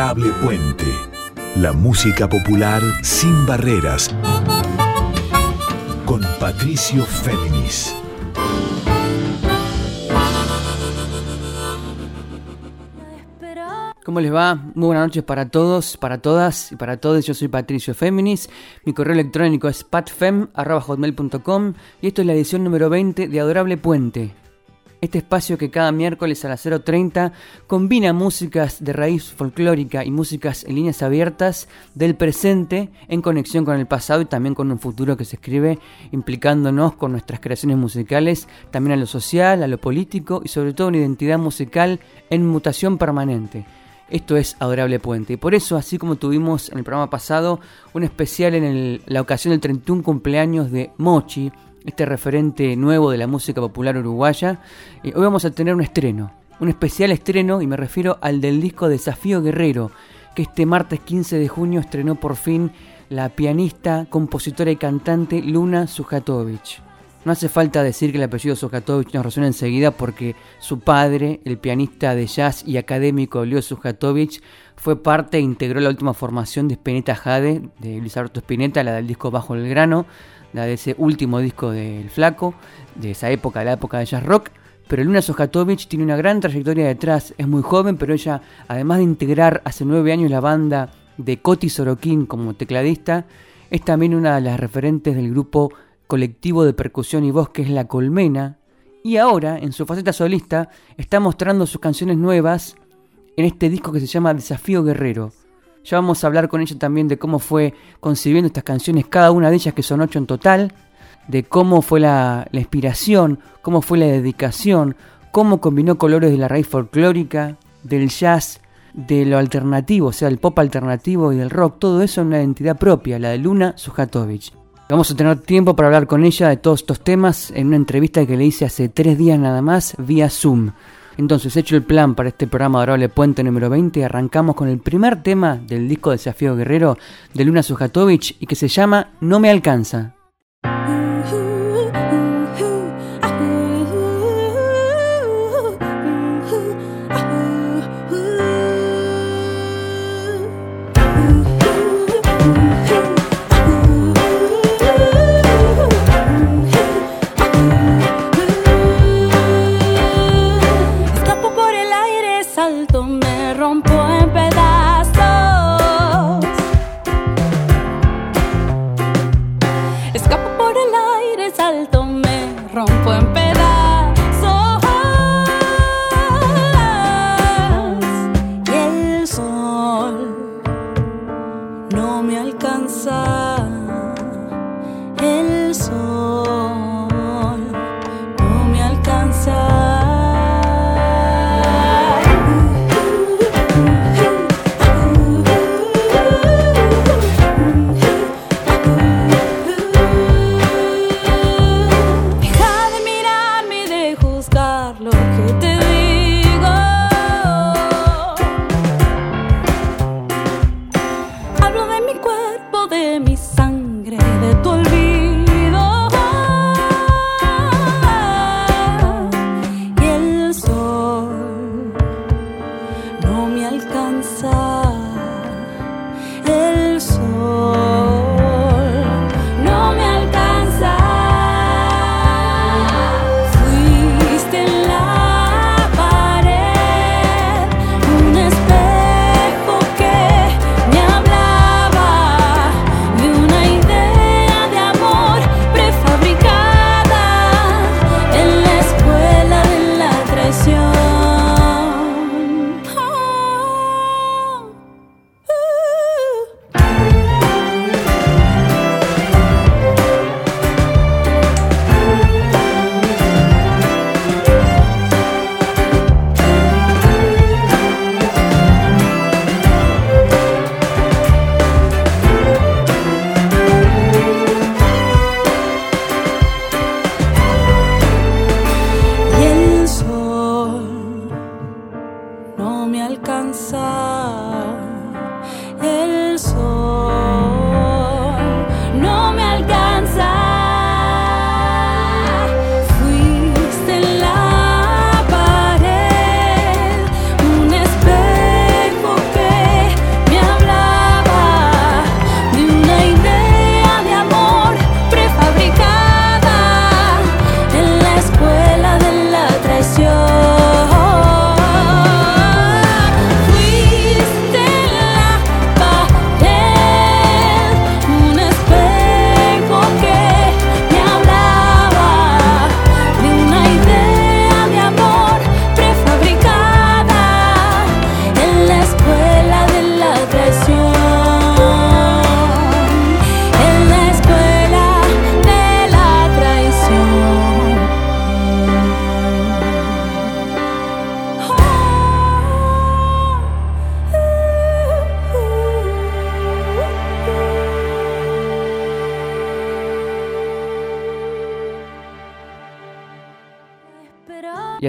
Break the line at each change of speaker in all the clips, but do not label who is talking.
Adorable Puente. La música popular sin barreras. Con Patricio Féminis.
¿Cómo les va? Muy buenas noches para todos, para todas y para todos. Yo soy Patricio Féminis. Mi correo electrónico es patfem.hotmail.com y esto es la edición número 20 de Adorable Puente, este espacio que cada miércoles a las 0.30 combina músicas de raíz folclórica y músicas en líneas abiertas del presente en conexión con el pasado y también con un futuro que se escribe implicándonos con nuestras creaciones musicales, también a lo social, a lo político y sobre todo una identidad musical en mutación permanente. Esto es Adorable Puente. Y por eso, así como tuvimos en el programa pasado un especial en la ocasión del 31 cumpleaños de Mochi, este referente nuevo de la música popular uruguaya, eh, hoy vamos a tener un estreno, un especial estreno, y me refiero al del disco Desafío Guerrero, que este martes 15 de junio estrenó por fin la pianista, compositora y cantante Luna Sujatovich. No hace falta decir que el apellido Sujatovich nos resuena enseguida porque su padre, el pianista de jazz y académico Leo Sujatovich, fue parte e integró la última formación de Spinetta Jade, de Luis Alberto Spinetta, la del disco Bajo el Grano, la de ese último disco del Flaco, de esa época, la época de jazz rock. Pero Luna Sojatovich tiene una gran trayectoria detrás, es muy joven, pero ella, además de integrar hace nueve años la banda de Coti Sorokin como tecladista, es también una de las referentes del grupo colectivo de percusión y voz que es La Colmena, y ahora, en su faceta solista, está mostrando sus canciones nuevas en este disco que se llama Desafío Guerrero, ya vamos a hablar con ella también de cómo fue concibiendo estas canciones, cada una de ellas que son ocho en total, de cómo fue la, inspiración, cómo fue la dedicación, cómo combinó colores de la raíz folclórica, del jazz, de lo alternativo, o sea, el pop alternativo y del rock, todo eso en una identidad propia, la de Luna Sujatovich. Vamos a tener tiempo para hablar con ella de todos estos temas en una entrevista que le hice hace tres días nada más vía Zoom. Entonces, hecho el plan para este programa Adorable Puente número 20, arrancamos con el primer tema del disco Desafío Guerrero de Luna Sujatovich y que se llama No me alcanza. cuerpo de mi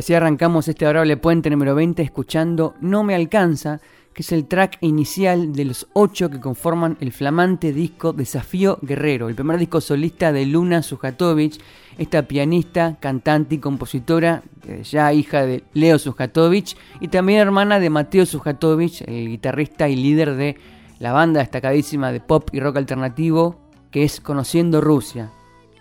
así arrancamos este adorable puente número 20 escuchando No me alcanza, que es el track inicial de los ocho que conforman el flamante disco Desafío Guerrero, el primer disco solista de Luna Sujatovic, esta pianista, cantante y compositora, eh, ya hija de Leo Sujatovic y también hermana de Mateo Sujatovic, el guitarrista y líder de la banda destacadísima de pop y rock alternativo que es Conociendo Rusia.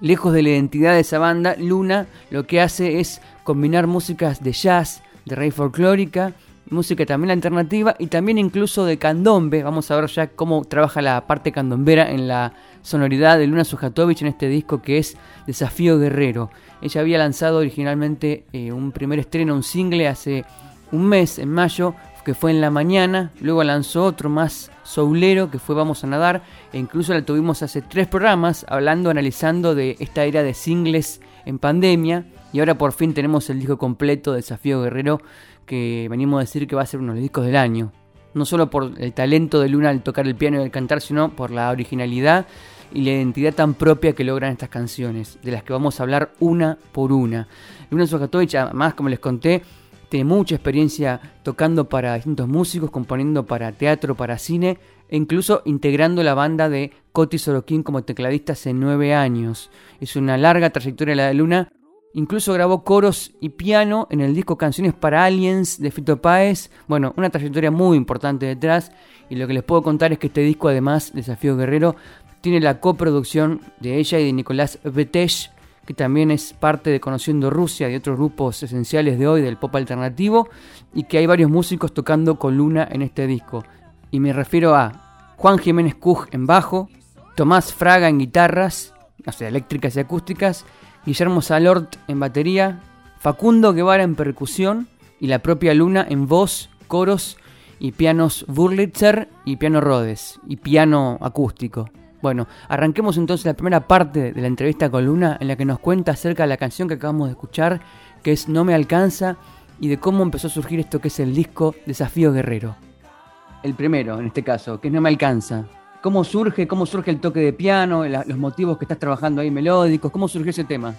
Lejos de la identidad de esa banda, Luna lo que hace es combinar músicas de jazz, de rey folclórica música también alternativa y también incluso de candombe. Vamos a ver ya cómo trabaja la parte candombera en la sonoridad de Luna Sujatovic en este disco que es Desafío Guerrero. Ella había lanzado originalmente eh, un primer estreno, un single hace un mes, en mayo, que fue en la mañana, luego lanzó otro más soulero que fue Vamos a Nadar, e incluso la tuvimos hace tres programas hablando, analizando de esta era de singles en pandemia, y ahora por fin tenemos el disco completo Desafío Guerrero que venimos a decir que va a ser uno de los discos del año. No solo por el talento de Luna al tocar el piano y al cantar, sino por la originalidad y la identidad tan propia que logran estas canciones, de las que vamos a hablar una por una. Luna Sojatovic, además, como les conté, tiene mucha experiencia tocando para distintos músicos, componiendo para teatro, para cine, e incluso integrando la banda de Coti Sorokin como tecladista hace nueve años. Es una larga trayectoria la de Luna Incluso grabó coros y piano en el disco Canciones para Aliens de Fito Páez. Bueno, una trayectoria muy importante detrás. Y lo que les puedo contar es que este disco, además, Desafío Guerrero, tiene la coproducción de ella y de Nicolás Betesh, que también es parte de Conociendo Rusia y otros grupos esenciales de hoy del pop alternativo. Y que hay varios músicos tocando con Luna en este disco. Y me refiero a Juan Jiménez Cuj en bajo, Tomás Fraga en guitarras, o sea, eléctricas y acústicas Guillermo Salort en batería, Facundo Guevara en percusión y la propia Luna en voz, coros y pianos Burlitzer y piano Rhodes y piano acústico. Bueno, arranquemos entonces la primera parte de la entrevista con Luna en la que nos cuenta acerca de la canción que acabamos de escuchar, que es No me alcanza, y de cómo empezó a surgir esto que es el disco Desafío Guerrero. El primero, en este caso, que es No me alcanza. ¿Cómo surge, cómo surge el toque de piano, los motivos que estás trabajando ahí melódicos? ¿Cómo surgió ese tema?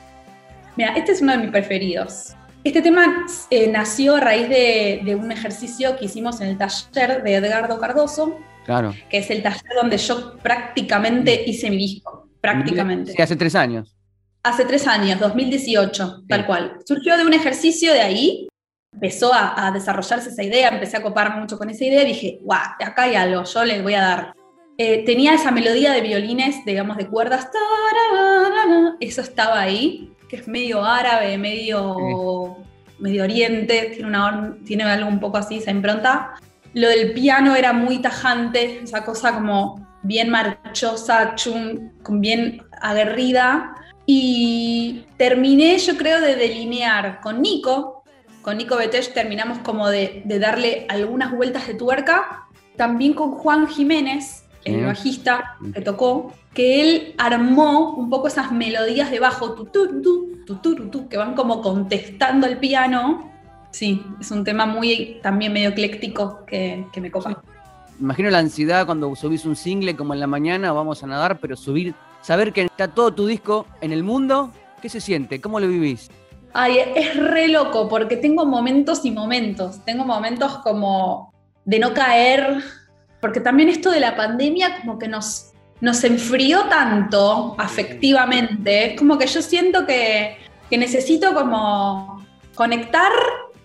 Mira, este es uno de mis preferidos. Este tema eh, nació a raíz de, un ejercicio que hicimos en el taller de Edgardo Cardoso,
claro.
que es el taller donde yo prácticamente hice mi disco, prácticamente.
Sí, hace tres años.
Hace tres años, 2018, tal cual. Surgió de un ejercicio de ahí, empezó a, a, desarrollarse esa idea, empecé a copar mucho con esa idea y dije, guau, acá hay algo, yo le voy a dar. Eh, tenía esa melodía de violines, digamos, de cuerdas, eso estaba ahí, que es medio árabe, medio, medio oriente, tiene, una, tiene algo un poco así, esa impronta. Lo del piano era muy tajante, esa cosa como bien marchosa, chum, bien aguerrida. Y terminé, yo creo, de delinear con Nico, con Nico Betesh terminamos como de, de darle algunas vueltas de tuerca. También con Juan Jiménez, el bajista que tocó, que él armó un poco esas melodías de bajo, tu, que van como contestando el piano. Sí, es un tema muy también medio ecléctico que, que me copa.
Imagino la ansiedad cuando subís un single como en la mañana, vamos a nadar, pero subir, saber que está todo tu disco en el mundo, ¿qué se siente? ¿Cómo lo vivís?
Ay, es re loco porque tengo momentos y momentos. Tengo momentos como de no caer, porque también esto de la pandemia como que nos, nos enfrió tanto afectivamente, es como que yo siento que, necesito como conectar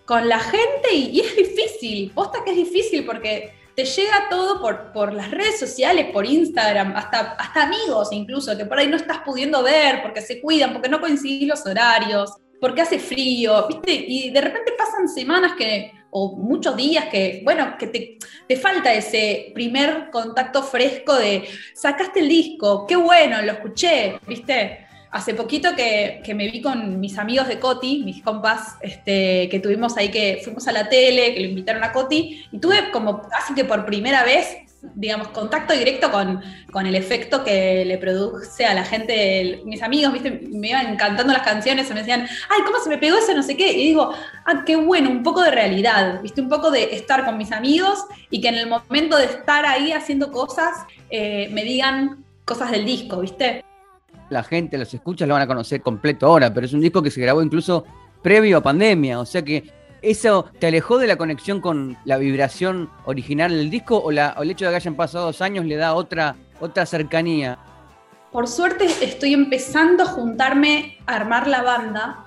con la gente y, es difícil, posta que es difícil porque te llega todo por, por las redes sociales, por Instagram, hasta, hasta amigos incluso, que por ahí no estás pudiendo ver porque se cuidan, porque no coincidís los horarios, porque hace frío, ¿viste? Y de repente pasan semanas que o muchos días que, bueno, que te, te, falta ese primer contacto fresco de, sacaste el disco, qué bueno, lo escuché, ¿viste? Hace poquito que, que me vi con mis amigos de Coti, mis compas, este, que tuvimos ahí que fuimos a la tele, que lo invitaron a Coti, y tuve como casi que por primera vez digamos, contacto directo con, con, el efecto que le produce a la gente, mis amigos, ¿viste? me iban cantando las canciones y me decían, ay, ¿cómo se me pegó eso? No sé qué. Y digo, ah, qué bueno, un poco de realidad, ¿viste? Un poco de estar con mis amigos y que en el momento de estar ahí haciendo cosas, eh, me digan cosas del disco, ¿viste?
La gente los escucha, lo van a conocer completo ahora, pero es un disco que se grabó incluso previo a pandemia, o sea que ¿Eso te alejó de la conexión con la vibración original del disco o, la, el hecho de que hayan pasado dos años le da otra, otra cercanía?
Por suerte estoy empezando a juntarme a armar la banda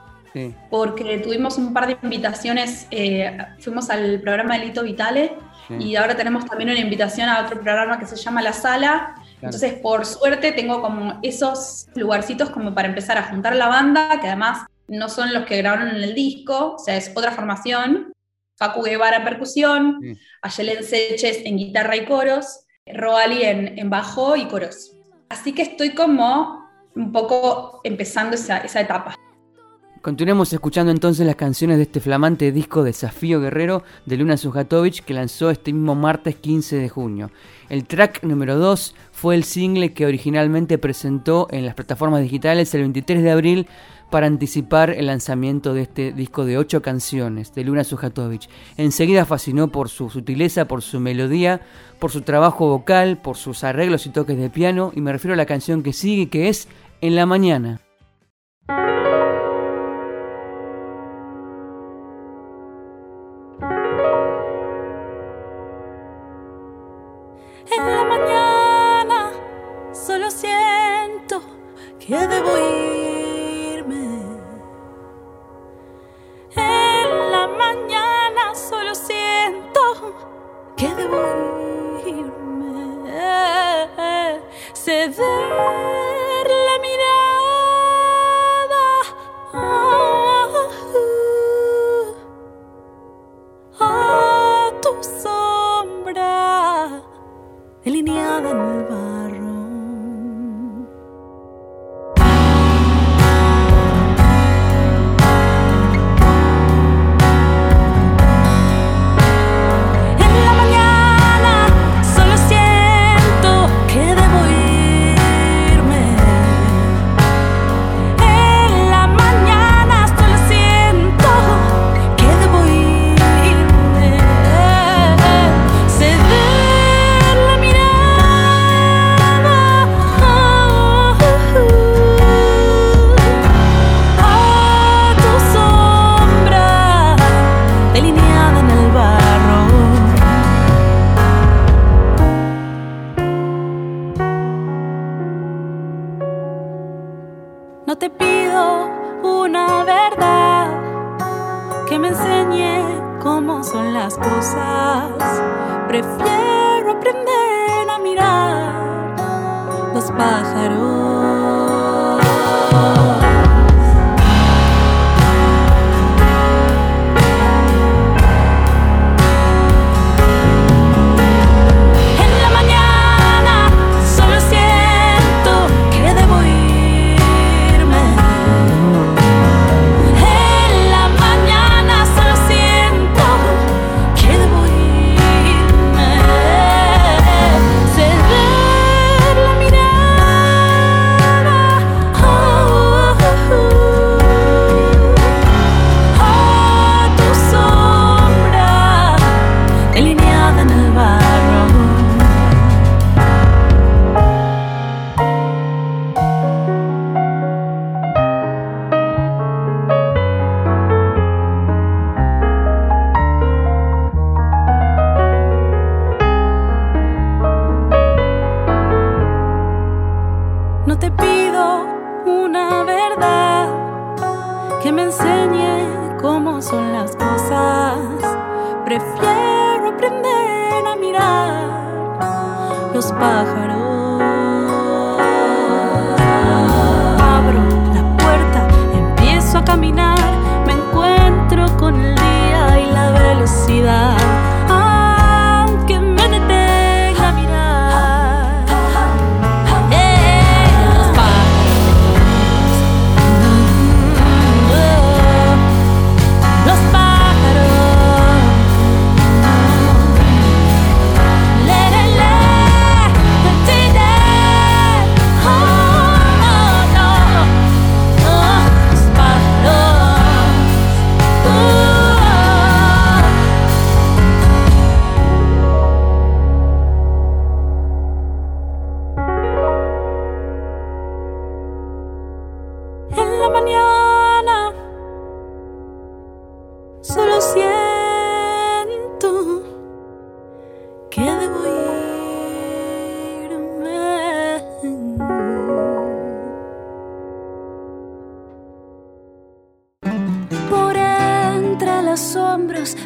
porque tuvimos un par de invitaciones, eh, fuimos al programa de Lito Vitale y ahora tenemos también una invitación a otro programa que se llama La Sala. Entonces, por suerte, tengo como esos lugarcitos como para empezar a juntar la banda, que además no son los que grabaron en el disco, o sea, es otra formación. Facu Guevara en percusión, Ayelen Seches en guitarra y coros, Roali en, en, bajo y coros. Así que estoy como un poco empezando esa, esa etapa.
Continuemos escuchando entonces las canciones de este flamante disco Desafío Guerrero de Luna Sujatovic que lanzó este mismo martes 15 de junio. El track número 2 fue el single que originalmente presentó en las plataformas digitales el 23 de abril para anticipar el lanzamiento de este disco de ocho canciones de Luna Sujatovic. Enseguida fascinó por su sutileza, por su melodía, por su trabajo vocal, por sus arreglos y toques de piano, y me refiero a la canción que sigue, que es En la mañana.
Que debo ir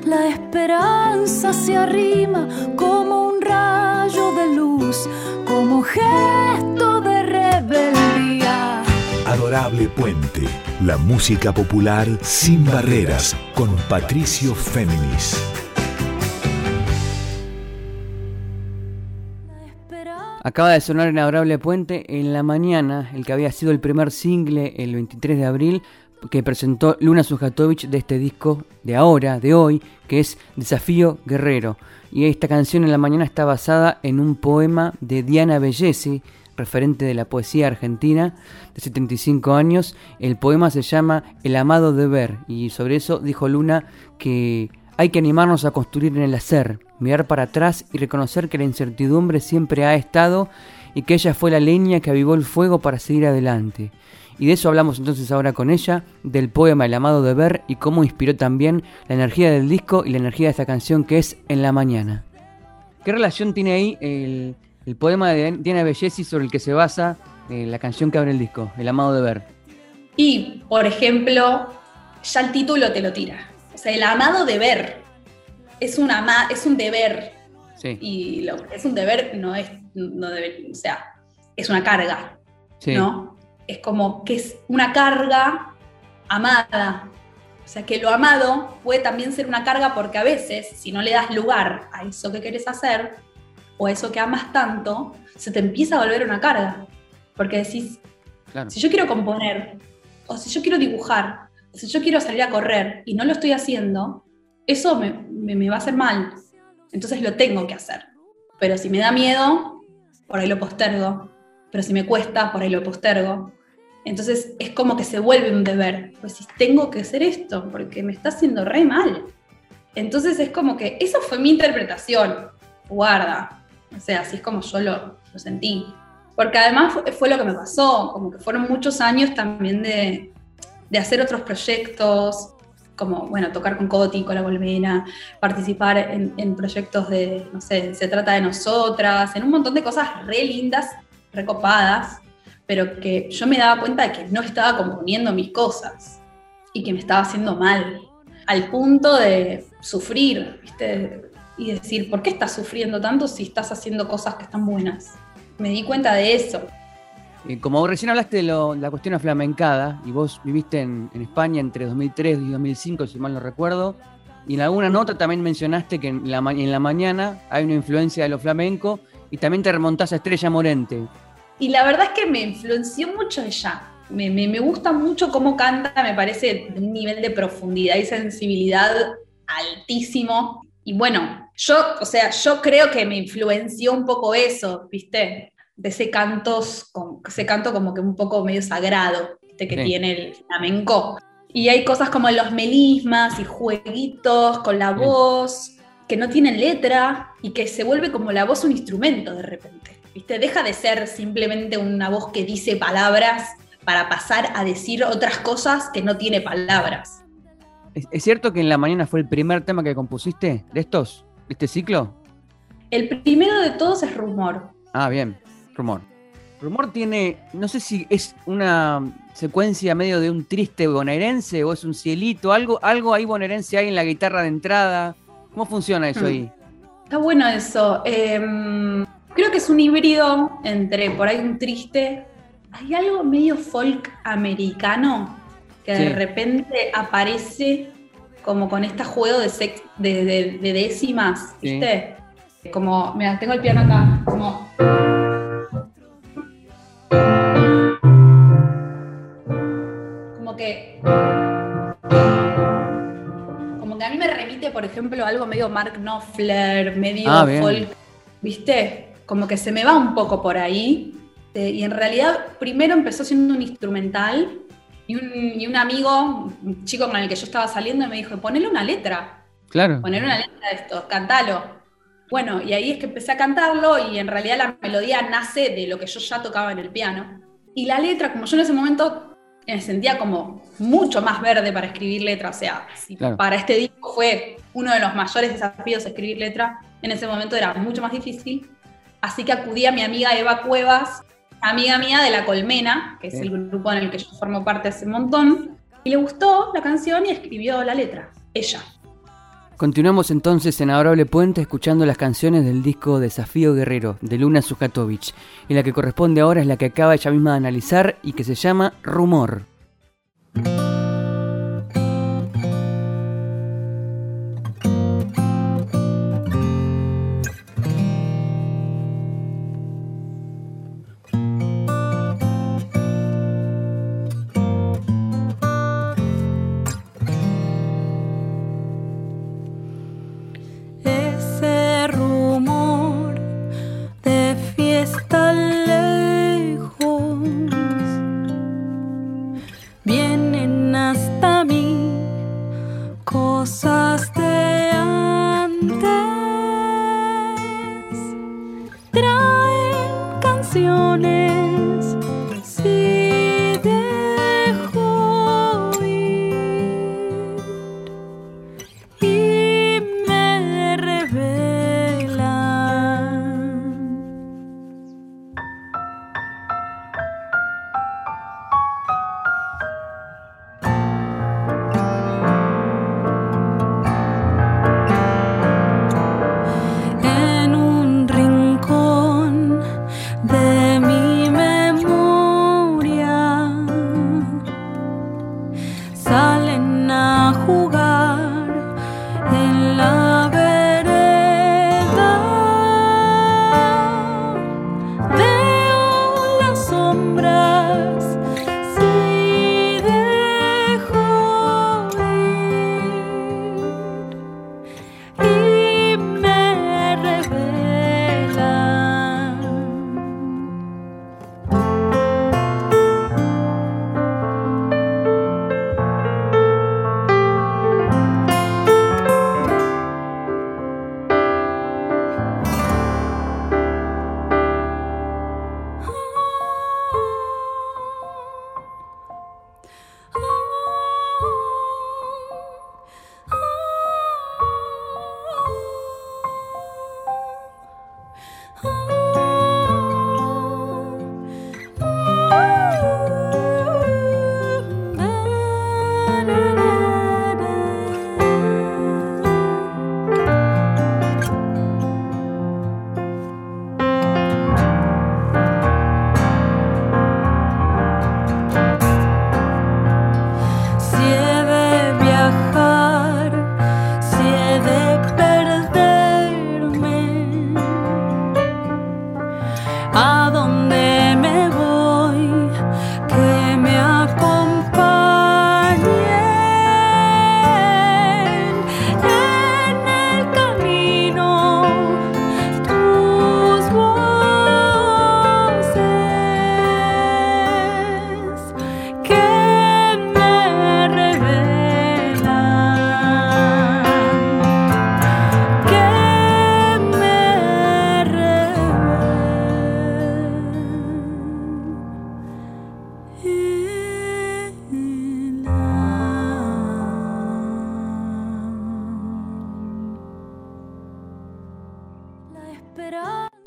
la esperanza se arrima como un rayo de luz, como gesto de rebeldía.
Adorable Puente, la música popular sin barreras, con Patricio Féminis.
Acaba de sonar en Adorable Puente en la mañana, el que había sido el primer single el 23 de abril que presentó Luna Sujatovic de este disco de ahora, de hoy, que es Desafío Guerrero. Y esta canción en la mañana está basada en un poema de Diana Bellesi, referente de la poesía argentina, de 75 años. El poema se llama El amado deber y sobre eso dijo Luna que hay que animarnos a construir en el hacer, mirar para atrás y reconocer que la incertidumbre siempre ha estado y que ella fue la leña que avivó el fuego para seguir adelante. Y de eso hablamos entonces ahora con ella, del poema El amado deber y cómo inspiró también la energía del disco y la energía de esta canción que es En la mañana. ¿Qué relación tiene ahí el, el poema de Diana Bellesi sobre el que se basa eh, la canción que abre el disco, El amado deber?
Y, por ejemplo, ya el título te lo tira. O sea, el amado deber. Es, un ama- es un deber.
Sí,
Y lo es un deber no es, no debe- o sea, es una carga,
sí.
¿no? Es como que es una carga amada. O sea, que lo amado puede también ser una carga porque a veces, si no le das lugar a eso que querés hacer o a eso que amas tanto, se te empieza a volver una carga. Porque decís,
claro.
si yo quiero componer, o si yo quiero dibujar, o si yo quiero salir a correr y no lo estoy haciendo, eso me, me- me va a hacer mal. Entonces lo tengo que hacer. Pero si me da miedo, por ahí lo postergo. Pero si me cuesta, por ahí lo postergo. Entonces es como que se vuelve un deber. Pues si tengo que hacer esto, porque me está haciendo re mal. Entonces es como que eso fue mi interpretación. Guarda. O sea, así es como yo lo, lo sentí. Porque además fue, fue lo que me pasó, como que fueron muchos años también de, de hacer otros proyectos, como, bueno, tocar con Coti, con La Colmena, participar en, en proyectos de, no sé, Se trata de nosotras, en un montón de cosas re lindas, recopadas, pero que yo me daba cuenta de que no estaba componiendo mis cosas y que me estaba haciendo mal, al punto de sufrir. Y decir, ¿por qué estás sufriendo tanto si estás haciendo cosas que están buenas? Me di cuenta de eso.
Eh, como recién hablaste de la cuestión aflamencada, y vos viviste en, España entre 2003 y 2005, si mal no recuerdo, y en alguna nota también mencionaste que en la, en la mañana hay una influencia de lo flamenco, y también te remontás a Estrella Morente.
Y la verdad es que me influenció mucho ella. Me, me- me gusta mucho cómo canta, me parece de un nivel de profundidad y sensibilidad altísimo. Y bueno, yo, o sea, yo creo que me influenció un poco eso, ¿viste? De ese cantos, ese canto como que un poco medio sagrado, ¿viste? Que
Sí.
tiene el flamenco. Y hay cosas como los melismas y jueguitos con la
Sí.
voz, que no tienen letra y que se vuelve como la voz un instrumento de repente. ¿Viste? Deja de ser simplemente una voz que dice palabras para pasar a decir otras cosas que no tiene palabras.
¿Es, es cierto que en la mañana fue el primer tema que compusiste de estos, de este ciclo?
El primero de todos es rumor.
Ah, bien, rumor. Rumor tiene, no sé si es una secuencia medio de un triste bonaerense o es un cielito, algo, algo ahí bonaerense hay en la guitarra de entrada. ¿Cómo funciona eso
Hmm.
ahí?
Está bueno eso. Em, creo que es un híbrido entre por ahí un triste. Hay algo medio folk americano que
Sí.
de repente aparece como con este juego de, sex- de, de- de décimas,
Sí.
¿viste? Como, mira, tengo el piano acá, como. Como que. Como que a mí me remite, por ejemplo, a algo medio Mark Knopfler, medio
Ah,
folk, ¿viste? Como que se me va un poco por ahí. Eh, y en realidad, primero empezó siendo un instrumental. Y un, y un amigo, un chico con el que yo estaba saliendo, me dijo: ponele una letra
Claro.
poner una letra de esto, cantalo. Bueno, y ahí es que empecé a cantarlo y en realidad la melodía nace de lo que yo ya tocaba en el piano. Y la letra, como yo en ese momento me sentía como mucho más verde para escribir letra, o sea, si
Claro.
para este disco fue uno de los mayores desafíos escribir letra, en ese momento era mucho más difícil. Así que acudí a mi amiga Eva Cuevas, amiga mía de La Colmena, que es el grupo en el que yo formo parte hace un montón, y le gustó la canción y escribió la letra, ella.
Continuamos entonces en Adorable Puente escuchando las canciones del disco Desafío Guerrero de Luna Sujatovic. Y la que corresponde ahora es la que acaba ella misma de analizar y que se llama Rumor.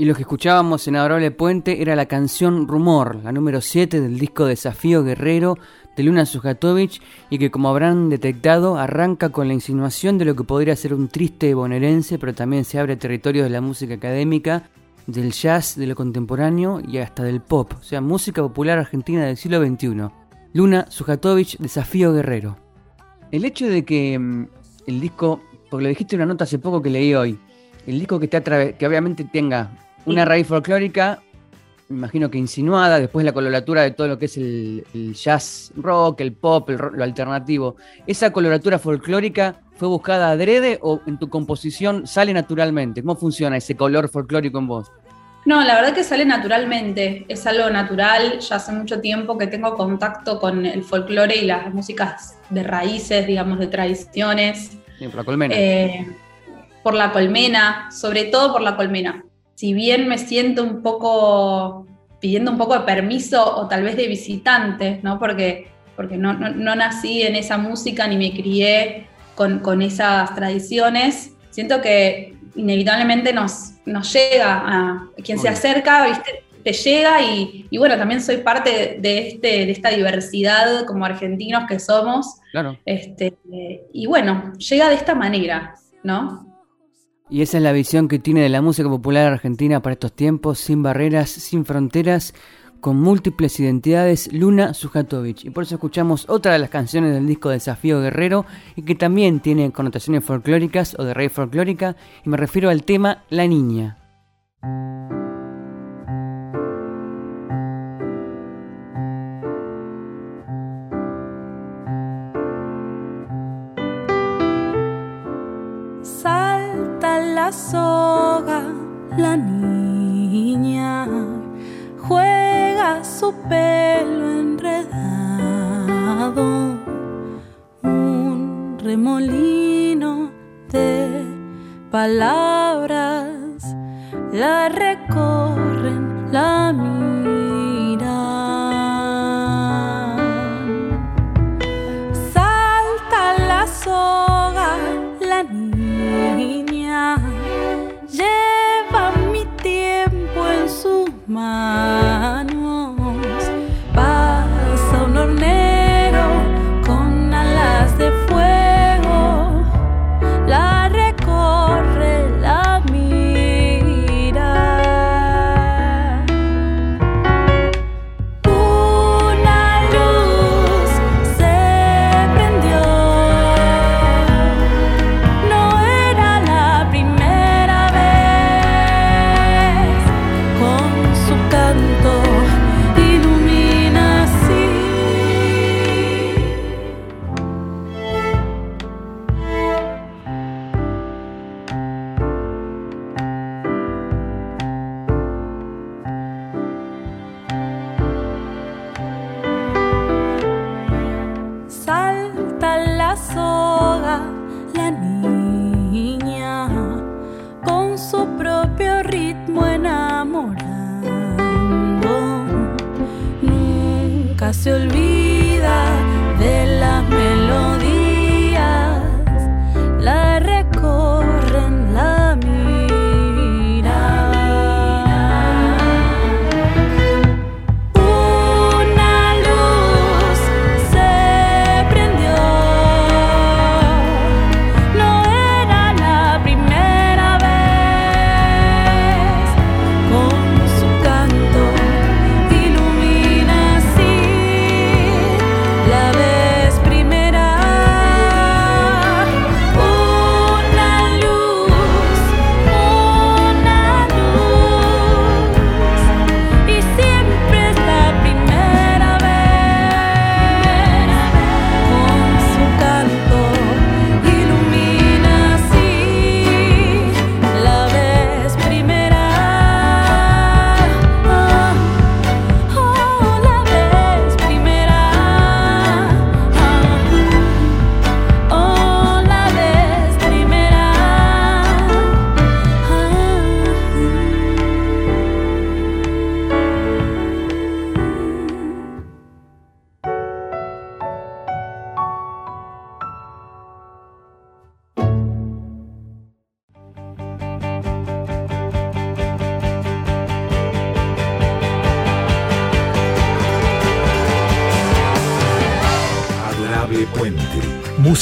Y lo que escuchábamos en Adorable Puente era la canción Rumor, la número 7 del disco Desafío Guerrero de Luna Sujatovic y que como habrán detectado arranca con la insinuación de lo que podría ser un triste bonaerense, pero también se abre territorio de la música académica, del jazz, de lo contemporáneo y hasta del pop, o sea, música popular argentina del siglo XXI. Luna Sujatovic, Desafío Guerrero. El hecho de que mm, el disco, porque lo dijiste en una nota hace poco que leí hoy, el disco que, te que obviamente tenga una raíz folclórica, me imagino que insinuada, después la coloratura de todo lo que es el, jazz rock, el pop, lo alternativo. ¿Esa coloratura folclórica fue buscada adrede o en tu composición sale naturalmente? ¿Cómo funciona ese color folclórico en vos?
No, la verdad que sale naturalmente, es algo natural, ya hace mucho tiempo que tengo contacto con el folclore y las músicas de raíces, digamos, de tradiciones.
por la colmena.
Eh, por la colmena, sobre todo por la colmena si bien me siento un poco pidiendo un poco de permiso o tal vez de visitante, ¿no? Porque, porque no, nací en esa música ni me crié con, esas tradiciones, siento que inevitablemente nos, nos llega a quien se acerca, ¿viste? te llega y, bueno, también soy parte de, este, de esta diversidad como argentinos que somos.
Claro.
Este, y bueno, llega de esta manera ¿no?
Y esa es la visión que tiene de la música popular argentina para estos tiempos, sin barreras, sin fronteras, con múltiples identidades, Luna Sujatovic. Y por eso escuchamos otra de las canciones del disco Desafío Guerrero y que también tiene connotaciones folclóricas o de rey folclórica, y me refiero al tema La Niña.
Soga, la niña juega su pelo enredado, un remolino de palabras la recorren, la.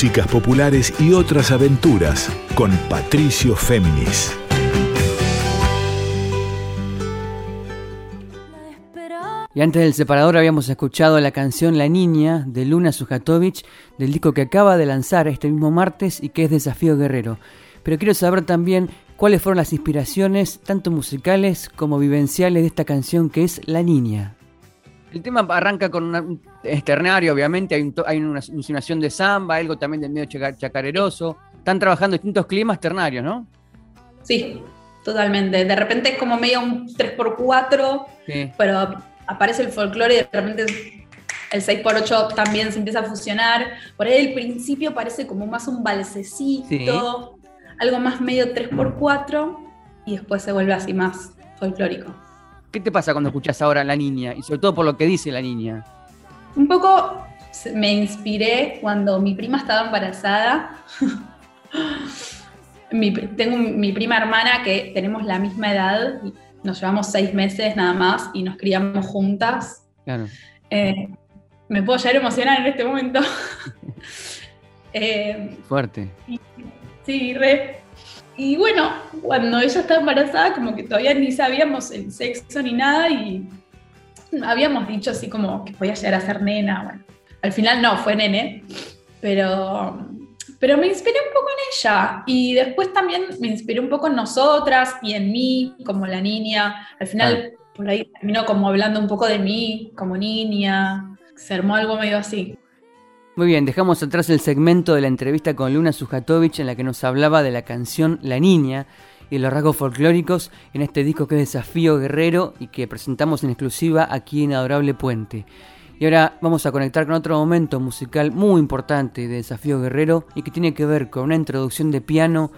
Músicas populares y otras aventuras con Patricio Féminis.
Y antes del separador habíamos escuchado la canción La Niña de Luna Sujatovic del disco que acaba de lanzar este mismo martes y que es Desafío Guerrero. Pero quiero saber también cuáles fueron las inspiraciones, tanto musicales como vivenciales, de esta canción que es La Niña. El tema arranca con una- un externario, obviamente, hay, un hay una insinuación de samba, algo también del medio chaca- chacareroso. Están trabajando distintos climas ternarios, ¿no?
Sí, totalmente. De repente es como medio un 3x4,
Sí.
pero aparece el folclore y de repente el 6x8 también se empieza a fusionar. Por ahí el principio parece como más un balsecito, algo más medio 3x4 y después se vuelve así más folclórico.
¿Qué te pasa cuando escuchas ahora La Niña? Y sobre todo por lo que dice La Niña.
Un poco me inspiré cuando mi prima estaba embarazada. Mi tengo mi prima hermana que tenemos la misma edad, nos llevamos seis meses nada más y nos criamos juntas.
Claro.
Eh, me puedo llegar a emocionar en este momento. Eh,
Fuerte.
Sí, re. Y bueno, cuando ella estaba embarazada, como que todavía ni sabíamos el sexo ni nada y habíamos dicho así como que podía llegar a ser nena. Bueno, al final no, fue nene, pero, pero me inspiré un poco en ella y después también me inspiré un poco en nosotras y en mí como la niña. Al final por ahí terminó como hablando un poco de mí como niña, se armó algo medio así.
Muy bien, dejamos atrás el segmento de la entrevista con Luna Sujatovich en la que nos hablaba de la canción La Niña y los rasgos folclóricos en este disco que es Desafío Guerrero y que presentamos en exclusiva aquí en Adorable Puente. Y ahora vamos a conectar con otro momento musical muy importante de Desafío Guerrero y que tiene que ver con una introducción de piano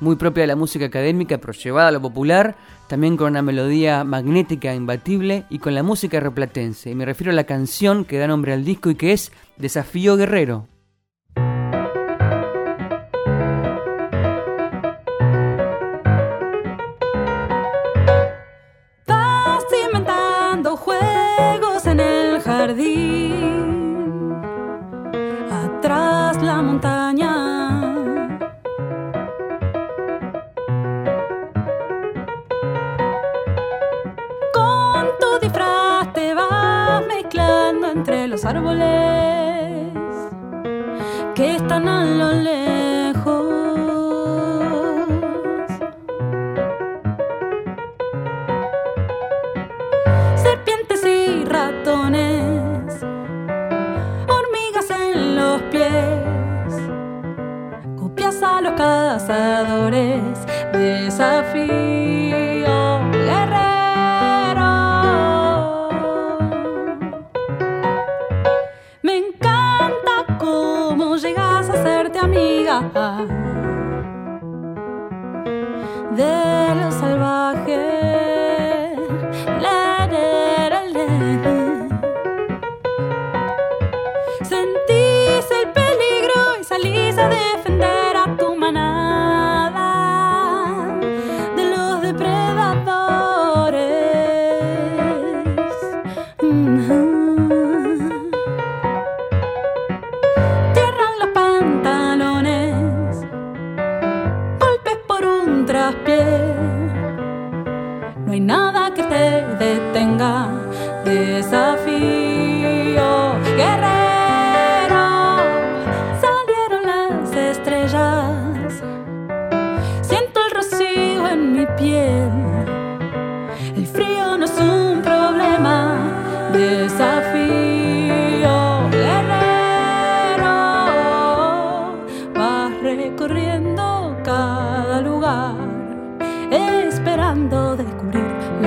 muy propia de la música académica pero llevada a lo popular, también con una melodía magnética imbatible y con la música replatense. Y me refiero a la canción que da nombre al disco y que es Desafío Guerrero.
Juegos en el jardín. Atrás la montaña. Entre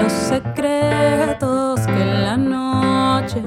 los secretos que la noche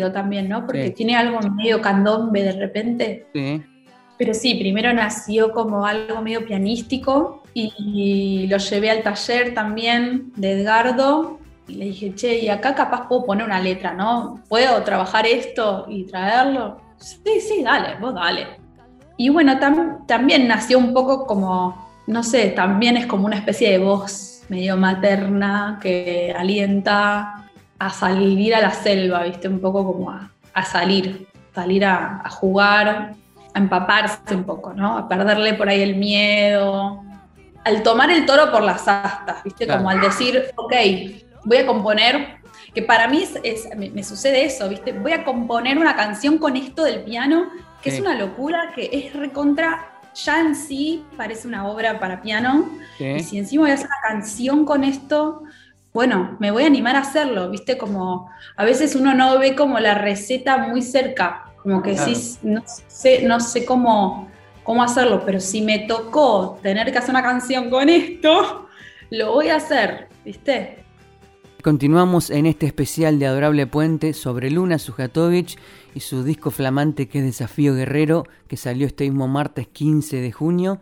híbrido también, ¿no? Porque
Sí.
tiene algo medio candombe de repente.
Sí.
Pero sí, primero nació como algo medio pianístico y lo llevé al taller también de Edgardo y le dije, che, y acá capaz puedo poner una letra, ¿no? ¿Puedo trabajar esto y traerlo? sí, sí, dale, vos dale. Y bueno, también nació un poco como, no sé, también es como una especie de voz medio materna que alienta a salir a la selva, ¿viste? Un poco como a, salir, salir a, jugar, a empaparse un poco, ¿no? A perderle por ahí el miedo, al tomar el toro por las astas, ¿viste? Como al decir, ok, voy a componer, que para mí es, me, sucede eso, ¿viste? Voy a componer una canción con esto del piano, que es una locura, que es recontra, ya en sí parece una obra para piano, y si encima voy a hacer una canción con esto, bueno, me voy a animar a hacerlo, ¿viste? Como a veces uno no ve como la receta muy cerca, como que sí, no sé, no sé cómo, cómo hacerlo, pero si me tocó tener que hacer una canción con esto, lo voy a hacer, ¿viste?
Continuamos en este especial de Adorable Puente sobre Luna Sujatovich y su disco flamante que es Desafío Guerrero, que salió este mismo martes 15 de junio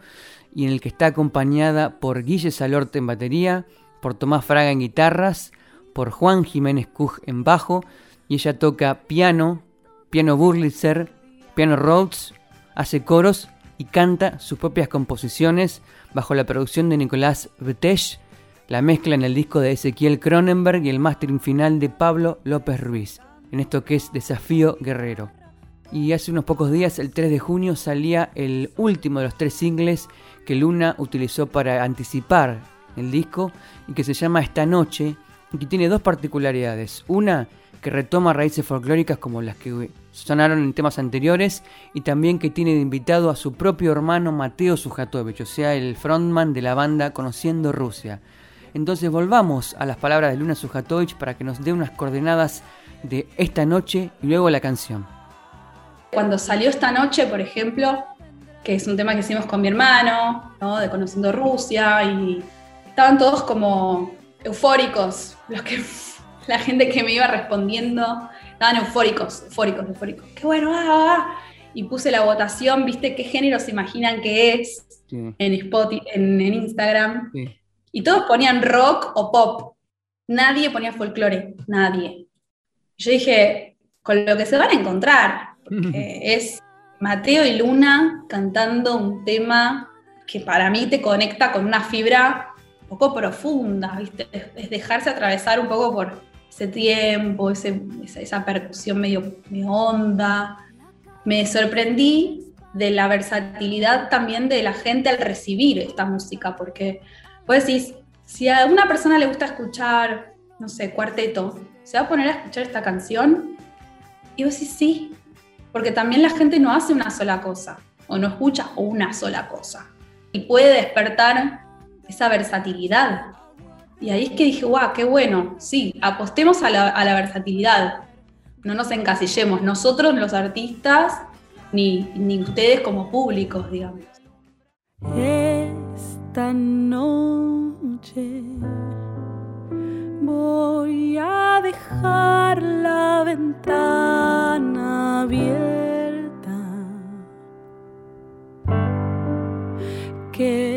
y en el que está acompañada por Guille Salorte en batería, por Tomás Fraga en guitarras, por Juan Jiménez Cuj en bajo, y ella toca piano, piano Burlitzer, piano Rhodes, hace coros y canta sus propias composiciones bajo la producción de Nicolás Betesh, la mezcla en el disco de Ezequiel Cronenberg y el mastering final de Pablo López Ruiz, en esto que es Desafío Guerrero. Y hace unos pocos días, el 3 de junio, salía el último de los tres singles que Luna utilizó para anticipar el disco y que se llama Esta Noche y que tiene dos particularidades. Una, que retoma raíces folclóricas como las que sonaron en temas anteriores y también que tiene de invitado a su propio hermano Mateo Sujatovich, o sea, el frontman de la banda Conociendo Rusia. Entonces volvamos a las palabras de Luna Sujatovich para que nos dé unas coordenadas de esta noche y luego la canción.
Cuando salió esta noche, por ejemplo, que es un tema que hicimos con mi hermano, de Conociendo Rusia, y estaban todos como eufóricos, los que, la gente que me iba respondiendo, estaban eufóricos, eufóricos, eufóricos. ¡Qué bueno! Ah, ah, ah". Y puse la votación, ¿viste qué género se imaginan que es en, Spotify, en, Instagram? Y todos ponían rock o pop. Nadie ponía folclore, nadie. Yo dije, con lo que se van a encontrar, es Mateo y Luna cantando un tema que para mí te conecta con una fibra poco profunda, ¿viste? Es dejarse atravesar un poco por ese tiempo, esa, percusión medio, honda. Me sorprendí de la versatilidad también de la gente al recibir esta música, porque vos decís, si a una persona le gusta escuchar, no sé, cuarteto, ¿se va a poner a escuchar esta canción? Y vos decís, sí, porque también la gente no hace una sola cosa, o no escucha una sola cosa. Y puede despertar esa versatilidad. Y ahí es que dije, guau, qué bueno, sí, apostemos a la, versatilidad, no nos encasillemos, nosotros los artistas, ni, ni ustedes como públicos, digamos.
Esta noche voy a dejar la ventana abierta. Que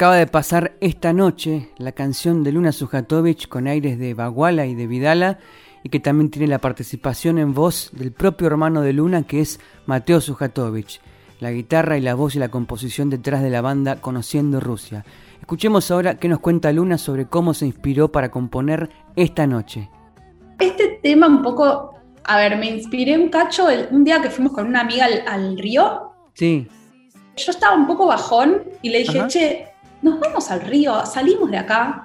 Acaba de pasar esta noche la canción de Luna Sujatovich con aires de Baguala y de Vidala y que también tiene la participación en voz del propio hermano de Luna que es Mateo Sujatovich, la guitarra y la voz y la composición detrás de la banda Conociendo Rusia. Escuchemos ahora qué nos cuenta Luna sobre cómo se inspiró para componer esta noche.
Este tema un poco, a ver, me inspiré un cacho un día que fuimos con una amiga al, río.
Sí.
Yo estaba un poco bajón y le dije, che, nos vamos al río, salimos de acá.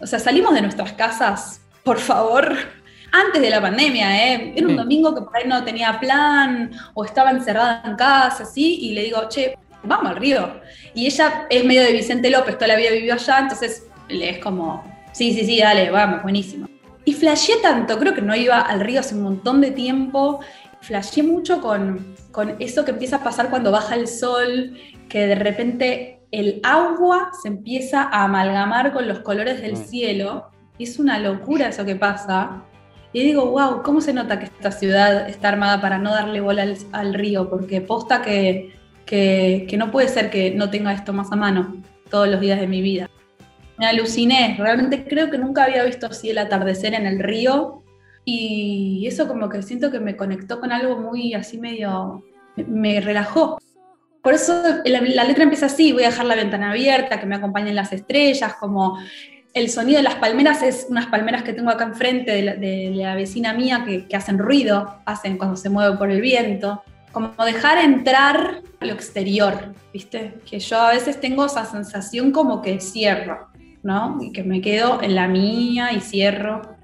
O sea, salimos de nuestras casas, por favor antes de la pandemia, ¿eh? Era un domingo que por ahí no tenía plan o estaba encerrada en casa, así, y le digo, che, vamos al río. Y ella es medio de Vicente López, toda la vida vivió allá, entonces le es como, sí, sí, sí, dale, vamos, buenísimo. Y flasheé tanto, creo que no iba al río hace un montón de tiempo, flasheé mucho con, con eso que empieza a pasar cuando baja el sol, que de repente el agua se empieza a amalgamar con los colores del mm. cielo. Es una locura eso que pasa. Y digo, wow, ¿cómo se nota que esta ciudad está armada para no darle bola al, río? Porque posta que, que, no puede ser que no tenga esto más a mano todos los días de mi vida. Me aluciné, realmente creo que nunca había visto así el atardecer en el río y eso como que siento que me conectó con algo muy así medio, me relajó. Por eso la, letra empieza así, voy a dejar la ventana abierta, que me acompañen las estrellas, como el sonido de las palmeras es unas palmeras que tengo acá enfrente de la, vecina mía que, hacen ruido, hacen cuando se mueve por el viento. Como dejar entrar lo exterior, ¿viste? Que yo a veces tengo esa sensación como que cierro, ¿no? Y que me quedo en la mía y cierro.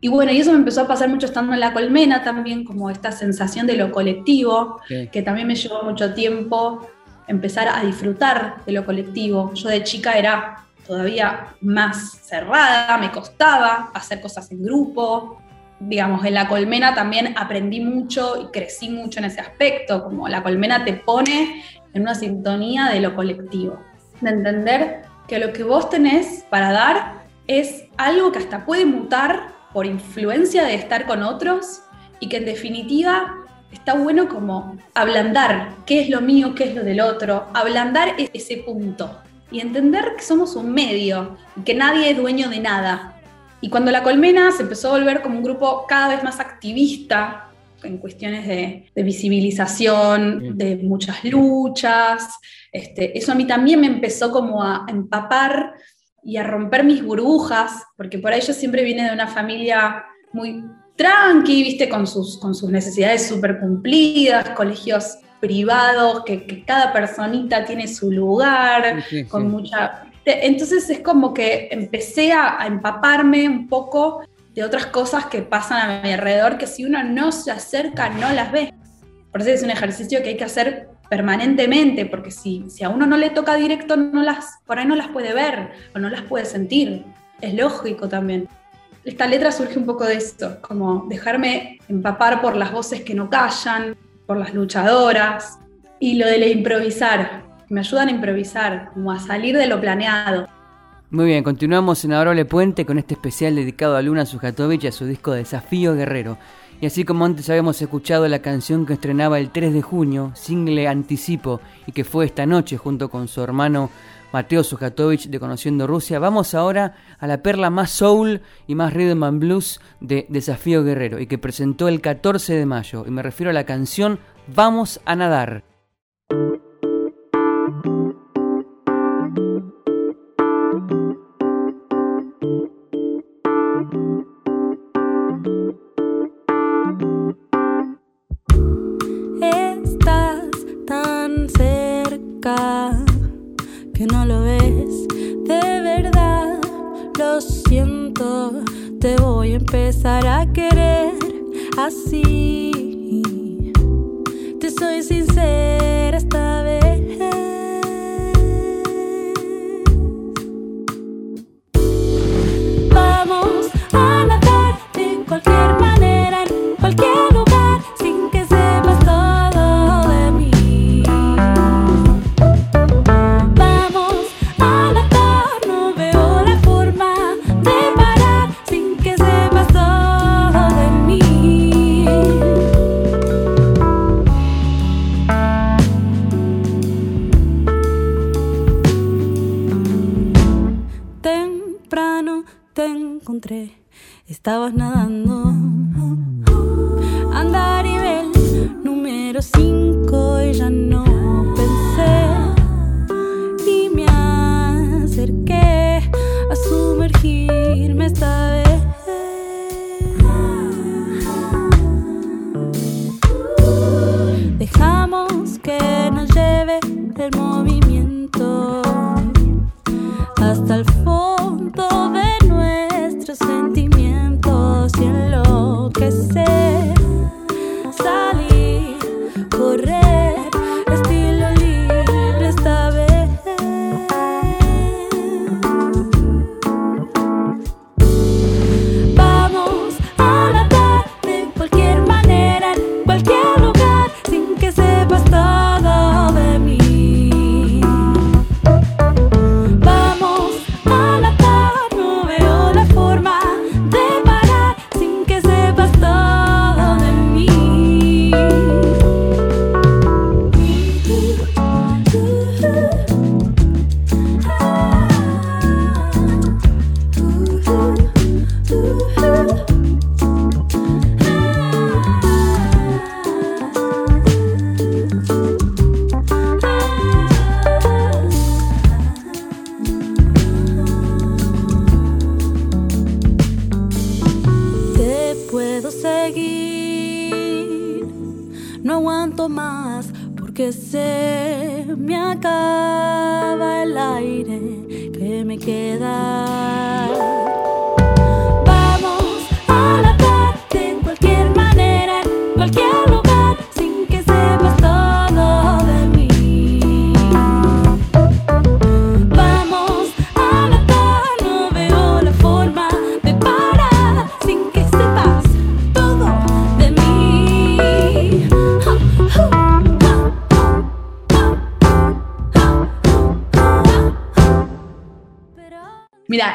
Y bueno, y eso me empezó a pasar mucho estando en la colmena también, como esta sensación de lo colectivo, que también me llevó mucho tiempo empezar a disfrutar de lo colectivo. Yo de chica era todavía más cerrada, me costaba hacer cosas en grupo. Digamos, en la colmena también aprendí mucho y crecí mucho en ese aspecto, como la colmena te pone en una sintonía de lo colectivo, de entender que lo que vos tenés para dar es algo que hasta puede mutar por influencia de estar con otros y que en definitiva está bueno como ablandar qué es lo mío, qué es lo del otro, ablandar e-, ese punto y entender que somos un medio que nadie es dueño de nada. Y cuando la colmena se empezó a volver como un grupo cada vez más activista en cuestiones de, visibilización, de muchas luchas, este, eso a mí también me empezó como a empapar y a romper mis burbujas, porque por ahí yo siempre vine de una familia muy tranqui, viste, con sus, con sus necesidades súper cumplidas, colegios privados, que, cada personita tiene su lugar, con mucha... Entonces es como que empecé a, empaparme un poco de otras cosas que pasan a mi alrededor, que si uno no se acerca no las ve. Por eso es un ejercicio que hay que hacer permanentemente, porque si, si a uno no le toca directo, no las, por ahí no las puede ver o no las puede sentir. Es lógico también. Esta letra surge un poco de esto, como dejarme empapar por las voces que no callan, por las luchadoras y lo de improvisar, me ayudan a improvisar, como a salir de lo planeado.
Muy bien, continuamos en Adorable Puente con este especial dedicado a Luna Sujatovich y a su disco Desafío Guerrero. Y así como antes habíamos escuchado la canción que estrenaba el 3 de junio, single Anticipo, y que fue esta noche junto con su hermano Mateo Sujatovich de Conociendo Rusia. Vamos ahora a la perla más soul y más rhythm and blues de Desafío Guerrero y que presentó el 14 de mayo. Y me refiero a la canción Vamos a nadar.
Te voy a empezar a querer así. Más porque se me acaba el aire que me queda.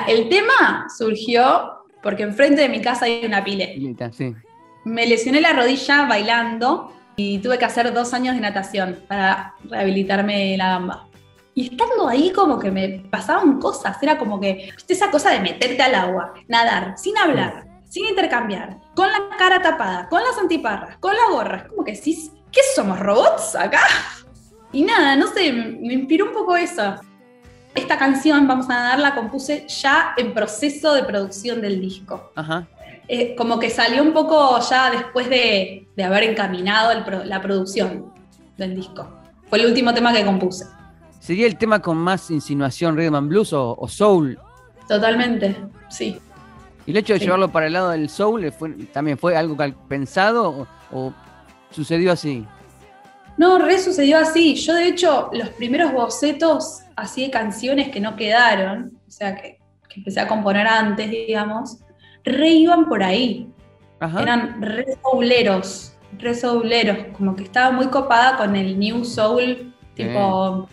El tema surgió porque enfrente de mi casa hay una pileta.
Sí.
Me lesioné la rodilla bailando y tuve que hacer dos años de natación para rehabilitarme la gamba. Y estando ahí como que me pasaban cosas, era como que, viste, esa cosa de meterte al agua, nadar, sin hablar, sin intercambiar, con la cara tapada, con las antiparras, con la gorra, es como que decís, ¿qué somos robots acá? Y nada, no sé, me inspiró un poco eso. Esta canción, Vamos a nadar, la compuse ya en proceso de producción del disco
Ajá.
eh, como que salió un poco ya después de, de haber encaminado el la producción del disco. Fue el último tema que compuse.
¿Sería el tema con más insinuación rhythm and blues o, o soul?
Totalmente, sí.
¿Y el hecho de
Sí.
llevarlo para el lado del soul eh, fue- también fue algo pensado o, o sucedió así?
No, re sucedió así. Yo, de hecho, los primeros bocetos así de canciones que no quedaron, o sea, que, que empecé a componer antes, digamos, re iban por ahí.
Ajá.
Eran re souleros, re souleros, como que estaba muy copada con el New Soul, tipo,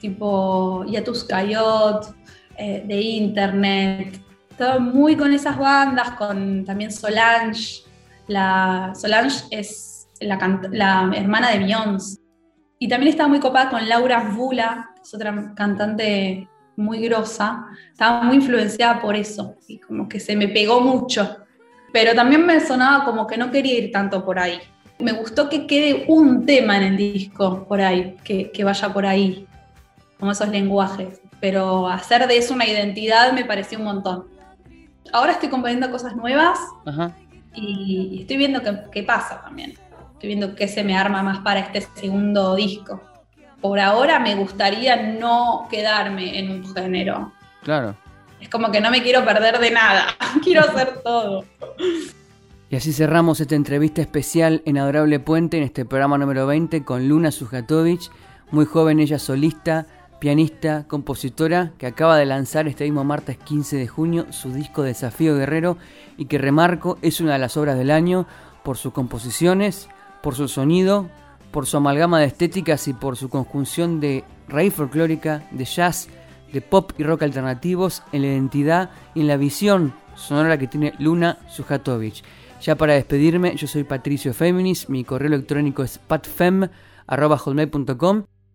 tipo Yatus Coyote, eh, de Internet. Estaba muy con esas bandas, con también Solange. La, Solange es la, hermana de Beyoncé. Y también estaba muy copada con Laura Vula, que es otra cantante muy grosa. Estaba muy influenciada por eso. Y como que se me pegó mucho pero también me sonaba como que no quería ir tanto por ahí. Me gustó que quede un tema en el disco por ahí, que, que vaya por ahí, como esos lenguajes. Pero hacer de eso una identidad me pareció un montón. Ahora estoy componiendo cosas nuevas
Ajá.
y, y estoy viendo qué pasa también. Estoy viendo qué se me arma más para este segundo disco. Por ahora me gustaría no quedarme en un género.
Claro.
Es como que no me quiero perder de nada. quiero hacer todo.
Y así cerramos esta entrevista especial en Adorable Puente en este programa número 20 con Luna Sujatovic, muy joven ella solista, pianista, compositora, que acaba de lanzar este mismo martes 15 de junio su disco Desafío Guerrero y que remarco es una de las obras del año por sus composiciones, por su sonido, por su amalgama de estéticas y por su conjunción de raíz folclórica, de jazz, de pop y rock alternativos en la identidad y en la visión sonora que tiene Luna Sujatovic. Ya para despedirme, yo soy Patricio Féminis, mi correo electrónico es patfem.com.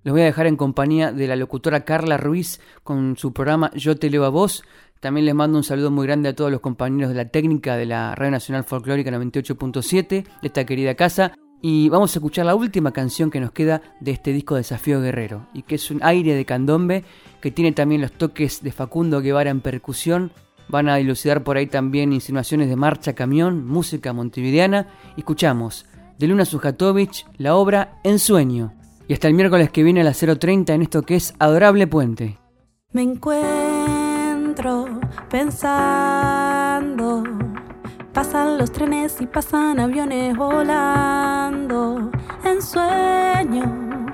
Les voy a dejar en compañía de la locutora Carla Ruiz con su programa Yo te leo a vos, También les mando un saludo muy grande a todos los compañeros de la técnica de la Radio Nacional Folclórica 98.7, de esta querida casa. Y vamos a escuchar la última canción que nos queda de este disco Desafío Guerrero, y que es un aire de candombe que tiene también los toques de Facundo Guevara en percusión. Van a dilucidar por ahí también insinuaciones de marcha camión, música montevideana. Escuchamos de Luna Sujatovic la obra En Sueño. Y hasta el miércoles que viene a las 0.30 en esto que es Adorable Puente.
Me encuentro pensando. Pasan los trenes y pasan aviones volando. En sueño,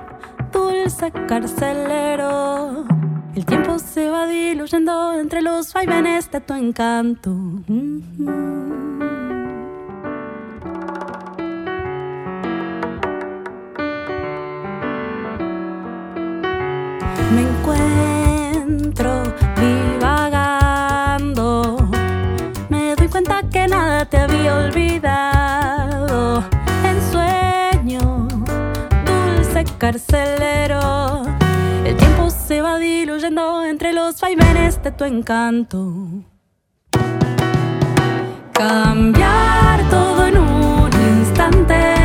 dulce carcelero. El tiempo se va diluyendo entre los vaivenes de tu encanto. Me encuentro te había olvidado. En sueño, dulce carcelero. El tiempo se va diluyendo entre los vaivenes de tu encanto. Cambiar todo en un instante.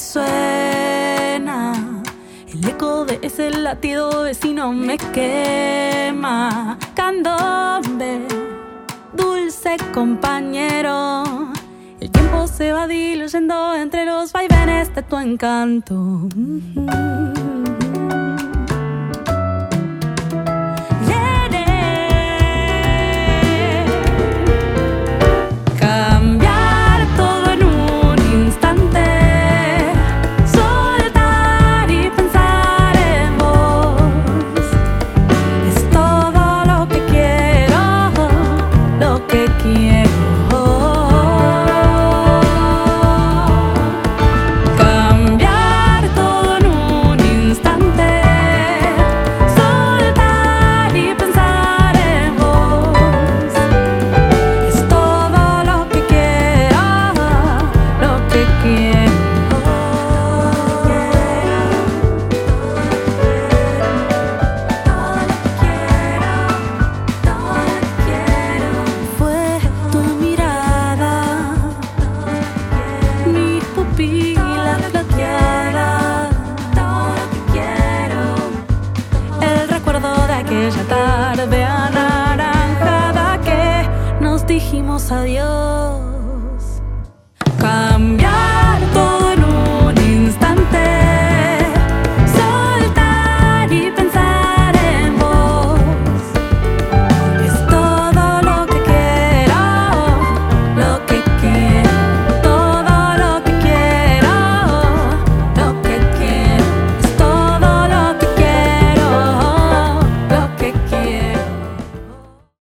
Resuena el eco de ese latido vecino me quema. Candombe, dulce compañero. El tiempo se va diluyendo entre los vaivenes de tu encanto.